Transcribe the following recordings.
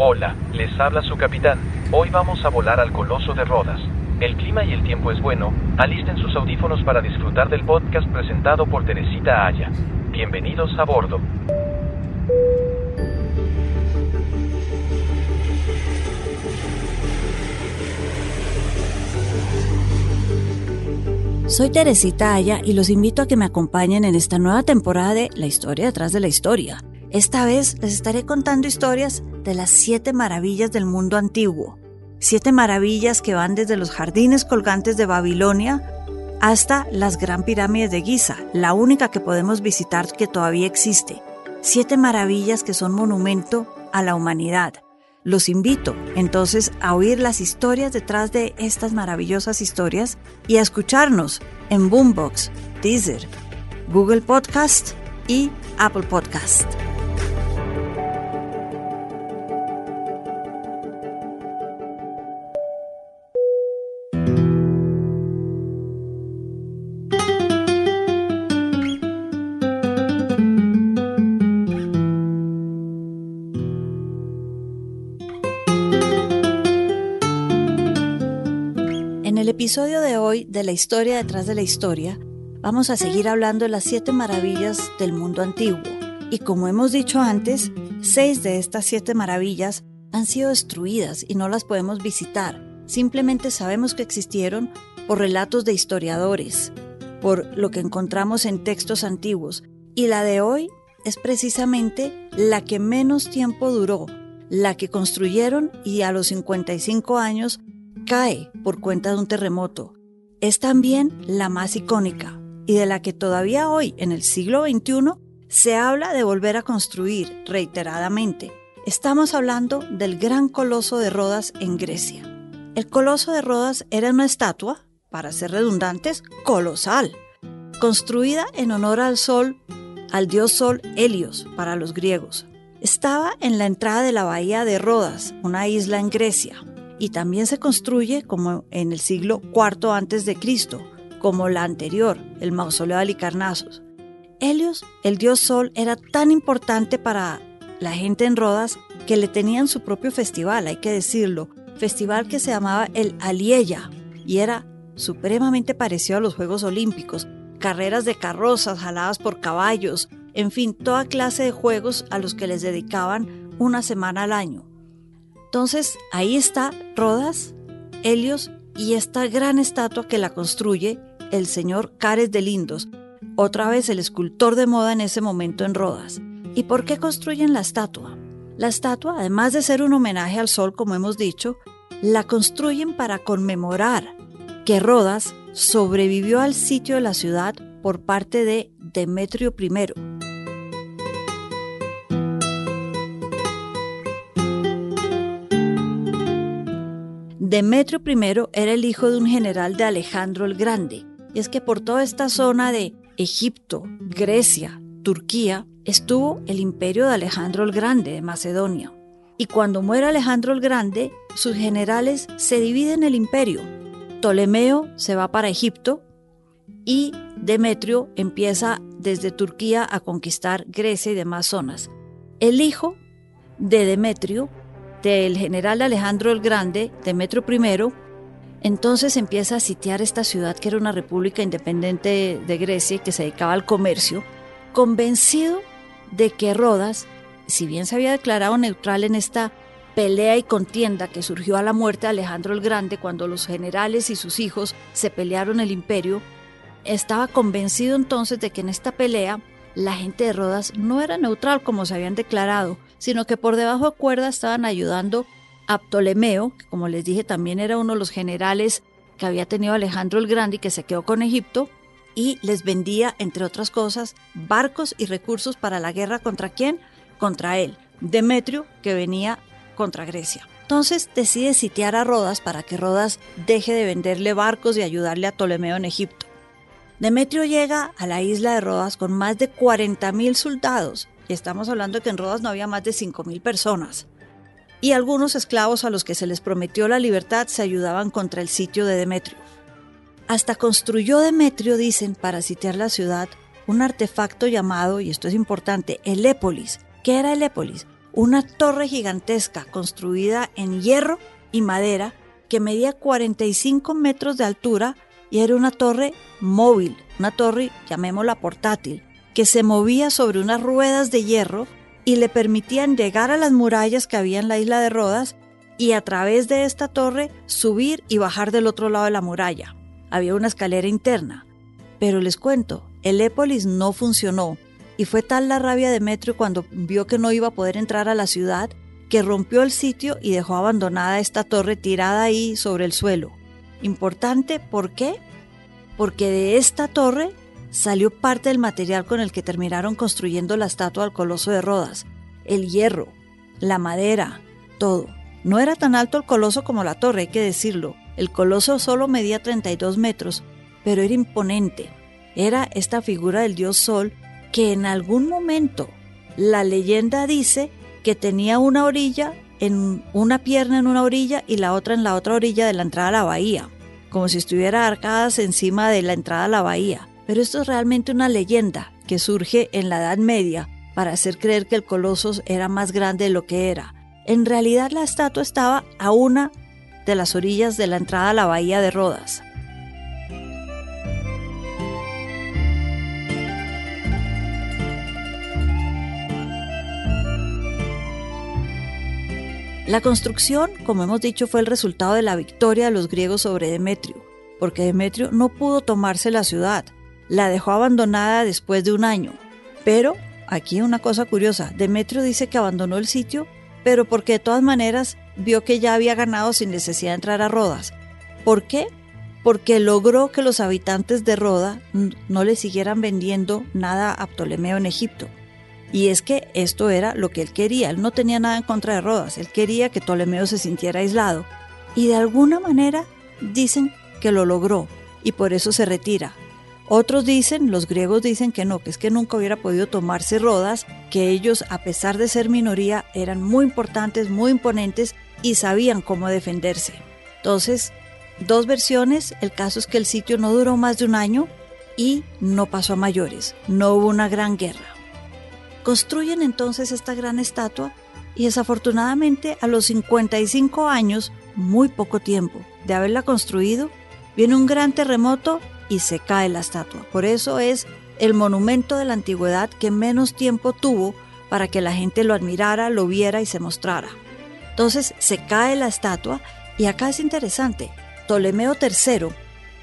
Hola, les habla su capitán. Hoy vamos a volar al Coloso de Rodas. El clima y el tiempo es bueno. Alisten sus audífonos para disfrutar del podcast presentado por Teresita Aya. Bienvenidos a bordo. Soy Teresita Aya y los invito a que me acompañen en esta nueva temporada de La historia detrás de la historia. Esta vez les estaré contando historias de las siete maravillas del mundo antiguo. Siete maravillas que van desde los jardines colgantes de Babilonia hasta las Gran Pirámides de Giza, la única que podemos visitar que todavía existe. Siete maravillas que son monumento a la humanidad. Los invito entonces a oír las historias detrás de estas maravillosas historias y a escucharnos en Boombox, Deezer, Google Podcast y Apple Podcast. Episodio de hoy de la historia detrás de la historia, vamos a seguir hablando de las siete maravillas del mundo antiguo. Y como hemos dicho antes, seis de estas siete maravillas han sido destruidas y no las podemos visitar. Simplemente sabemos que existieron por relatos de historiadores, por lo que encontramos en textos antiguos. Y la de hoy es precisamente la que menos tiempo duró, la que construyeron y a los 55 años cae por cuenta de un terremoto. Es también la más icónica y de la que todavía hoy, en el siglo XXI, se habla de volver a construir reiteradamente. Estamos hablando del gran coloso de Rodas en Grecia. El coloso de Rodas era una estatua, para ser redundantes, colosal, construida en honor al sol, al dios sol Helios para los griegos. Estaba en la entrada de la bahía de Rodas, una isla en Grecia, y también se construye como en el siglo IV antes de Cristo, como la anterior, el mausoleo de Alicarnassos. Helios, el dios Sol, era tan importante para la gente en Rodas que le tenían su propio festival, hay que decirlo, festival que se llamaba el Alieya y era supremamente parecido a los Juegos Olímpicos, carreras de carrozas jaladas por caballos, en fin, toda clase de juegos a los que les dedicaban una semana al año. Entonces ahí está Rodas, Helios y esta gran estatua que la construye el señor Cares de Lindos, otra vez el escultor de moda en ese momento en Rodas. ¿Y por qué construyen la estatua? La estatua, además de ser un homenaje al sol, como hemos dicho, la construyen para conmemorar que Rodas sobrevivió al sitio de la ciudad por parte de Demetrio I, Demetrio I era el hijo de un general de Alejandro el Grande, y es que por toda esta zona de Egipto, Grecia, Turquía, estuvo el imperio de Alejandro el Grande de Macedonia. Y cuando muere Alejandro el Grande, sus generales se dividen el imperio. Ptolomeo se va para Egipto y Demetrio empieza desde Turquía a conquistar Grecia y demás zonas. El hijo de Demetrio del general Alejandro el Grande, Demetrio I, entonces empieza a sitiar esta ciudad que era una república independiente de Grecia y que se dedicaba al comercio, convencido de que Rodas, si bien se había declarado neutral en esta pelea y contienda que surgió a la muerte de Alejandro el Grande cuando los generales y sus hijos se pelearon el imperio, estaba convencido entonces de que en esta pelea la gente de Rodas no era neutral como se habían declarado, sino que por debajo de cuerda estaban ayudando a Ptolomeo, que como les dije también era uno de los generales que había tenido Alejandro el Grande y que se quedó con Egipto, y les vendía, entre otras cosas, barcos y recursos para la guerra contra quién? Contra él, Demetrio, que venía contra Grecia. Entonces decide sitiar a Rodas para que Rodas deje de venderle barcos y ayudarle a Ptolomeo en Egipto. Demetrio llega a la isla de Rodas con más de 40.000 soldados y estamos hablando que en Rodas no había más de 5.000 personas. Y algunos esclavos a los que se les prometió la libertad se ayudaban contra el sitio de Demetrio. Hasta construyó Demetrio, dicen, para sitiar la ciudad, un artefacto llamado, y esto es importante, el Épolis. ¿Qué era el Épolis? una torre gigantesca construida en hierro y madera que medía 45 metros de altura y era una torre móvil, una torre, llamémosla portátil, que se movía sobre unas ruedas de hierro y le permitían llegar a las murallas que había en la isla de Rodas y a través de esta torre subir y bajar del otro lado de la muralla. Había una escalera interna. Pero les cuento, el Épolis no funcionó y fue tal la rabia de Metro cuando vio que no iba a poder entrar a la ciudad que rompió el sitio y dejó abandonada esta torre tirada ahí sobre el suelo. Importante, ¿por qué? Porque de esta torre salió parte del material con el que terminaron construyendo la estatua del Coloso de Rodas, el hierro, la madera, todo. No era tan alto el coloso como la torre, hay que decirlo. El coloso solo medía 32 metros, pero era imponente. Era esta figura del dios Sol que en algún momento la leyenda dice que tenía una orilla en una pierna en una orilla y la otra en la otra orilla de la entrada a la bahía, como si estuviera arcadas encima de la entrada a la bahía. Pero esto es realmente una leyenda que surge en la Edad Media para hacer creer que el coloso era más grande de lo que era. En realidad la estatua estaba a una de las orillas de la entrada a la bahía de Rodas. La construcción, como hemos dicho, fue el resultado de la victoria de los griegos sobre Demetrio, porque Demetrio no pudo tomarse la ciudad, la dejó abandonada después de un año. Pero, aquí una cosa curiosa, Demetrio dice que abandonó el sitio, pero porque de todas maneras vio que ya había ganado sin necesidad de entrar a Rodas. ¿Por qué? Porque logró que los habitantes de Roda no le siguieran vendiendo nada a Ptolomeo en Egipto. Y es que esto era lo que él quería. Él no tenía nada en contra de Rodas. Él quería que Ptolomeo se sintiera aislado. Y de alguna manera dicen que lo logró y por eso se retira. Otros dicen, los griegos dicen que no, que es que nunca hubiera podido tomarse Rodas, que ellos, a pesar de ser minoría, eran muy importantes, muy imponentes y sabían cómo defenderse. Entonces, dos versiones. El caso es que el sitio no duró más de un año y no pasó a mayores. No hubo una gran guerra. Construyen entonces esta gran estatua y desafortunadamente a los 55 años, muy poco tiempo de haberla construido, viene un gran terremoto y se cae la estatua. Por eso es el monumento de la antigüedad que menos tiempo tuvo para que la gente lo admirara, lo viera y se mostrara. Entonces se cae la estatua y acá es interesante. Ptolomeo III,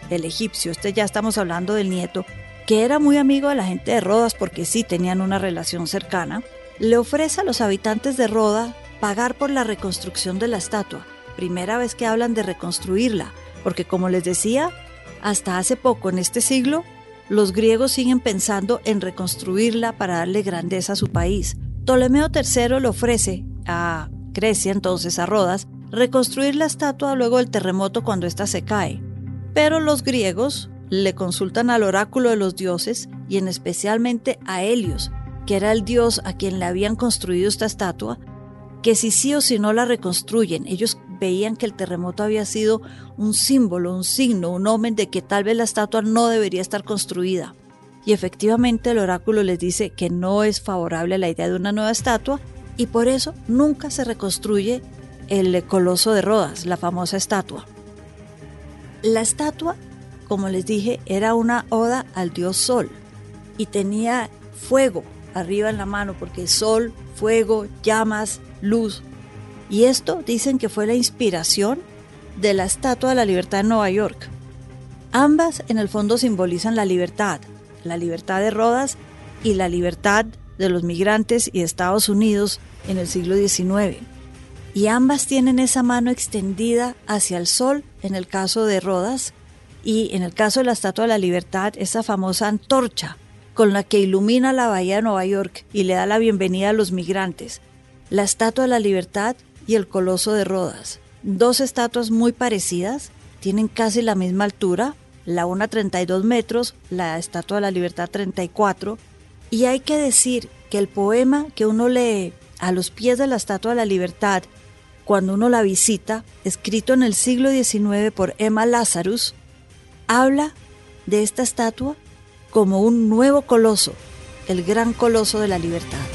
el egipcio, este ya estamos hablando del nieto, que era muy amigo de la gente de Rodas porque sí tenían una relación cercana, le ofrece a los habitantes de Roda pagar por la reconstrucción de la estatua. Primera vez que hablan de reconstruirla, porque como les decía, hasta hace poco en este siglo, los griegos siguen pensando en reconstruirla para darle grandeza a su país. Ptolomeo III le ofrece a Grecia, entonces a Rodas, reconstruir la estatua luego del terremoto cuando ésta se cae. Pero los griegos, le consultan al oráculo de los dioses y en especialmente a Helios, que era el dios a quien le habían construido esta estatua, que si sí o si no la reconstruyen, ellos veían que el terremoto había sido un símbolo, un signo, un omen de que tal vez la estatua no debería estar construida. Y efectivamente el oráculo les dice que no es favorable a la idea de una nueva estatua y por eso nunca se reconstruye el coloso de Rodas, la famosa estatua. La estatua como les dije, era una oda al dios Sol y tenía fuego arriba en la mano porque sol, fuego, llamas, luz. Y esto dicen que fue la inspiración de la Estatua de la Libertad en Nueva York. Ambas en el fondo simbolizan la libertad, la libertad de Rodas y la libertad de los migrantes y Estados Unidos en el siglo XIX. Y ambas tienen esa mano extendida hacia el sol en el caso de Rodas y en el caso de la Estatua de la Libertad, esa famosa antorcha con la que ilumina la bahía de Nueva York y le da la bienvenida a los migrantes, la Estatua de la Libertad y el Coloso de Rodas. Dos estatuas muy parecidas, tienen casi la misma altura, la una 32 metros, la Estatua de la Libertad 34, y hay que decir que el poema que uno lee a los pies de la Estatua de la Libertad, cuando uno la visita, escrito en el siglo XIX por Emma Lazarus, habla de esta estatua como un nuevo coloso, el gran coloso de la libertad.